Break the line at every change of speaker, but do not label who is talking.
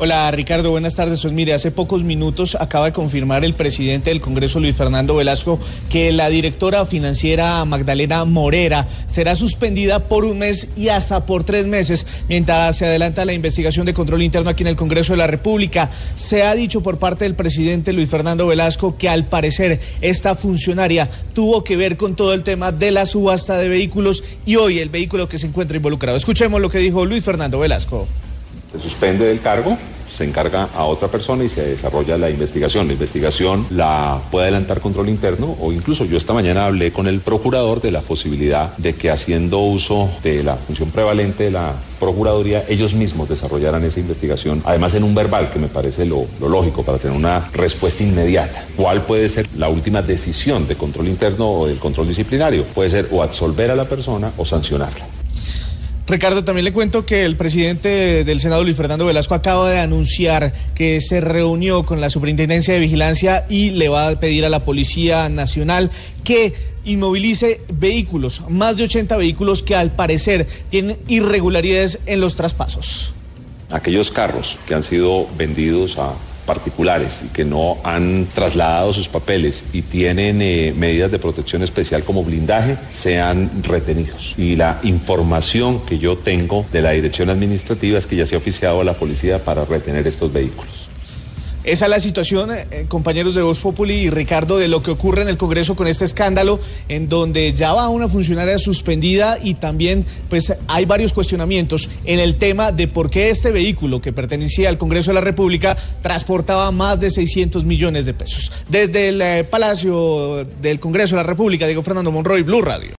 Hola Ricardo, buenas tardes. Pues mire, hace pocos minutos acaba de confirmar el presidente del Congreso, Luis Fernando Velasco, que la directora financiera Magdalena Morera será suspendida por un mes y hasta por tres meses mientras se adelanta la investigación de control interno aquí en el Congreso de la República. Se ha dicho por parte del presidente Luis Fernando Velasco que al parecer esta funcionaria tuvo que ver con todo el tema de la subasta de vehículos y hoy el vehículo que se encuentra involucrado. Escuchemos lo que dijo Luis Fernando Velasco.
Se suspende del cargo se encarga a otra persona y se desarrolla la investigación. La investigación la puede adelantar control interno o incluso yo esta mañana hablé con el procurador de la posibilidad de que haciendo uso de la función prevalente de la Procuraduría, ellos mismos desarrollaran esa investigación, además en un verbal, que me parece lo, lo, lógico para tener una respuesta inmediata. ¿Cuál puede ser la última decisión de control interno o del control disciplinario? Puede ser o absolver a la persona o sancionarla.
Ricardo, también le cuento que el presidente del Senado, Luis Fernando Velasco, acaba de anunciar que se reunió con la Superintendencia de Vigilancia y le va a pedir a la Policía Nacional que inmovilice vehículos, más de 80 vehículos que al parecer tienen irregularidades en los traspasos.
Aquellos carros que han sido vendidos a particulares y que no han trasladado sus papeles y tienen eh, medidas de protección especial como blindaje, sean retenidos. Y la información que yo tengo de la dirección administrativa es que ya se ha oficiado a la policía para retener estos vehículos.
Esa es la situación, eh, compañeros de Voz Populi y Ricardo, de lo que ocurre en el Congreso con este escándalo, en donde ya va una funcionaria suspendida y también pues hay varios cuestionamientos en el tema de por qué este vehículo que pertenecía al Congreso de la República transportaba más de 600 millones de pesos. Desde el eh, Palacio del Congreso de la República, Diego Fernando Monroy, Blue Radio.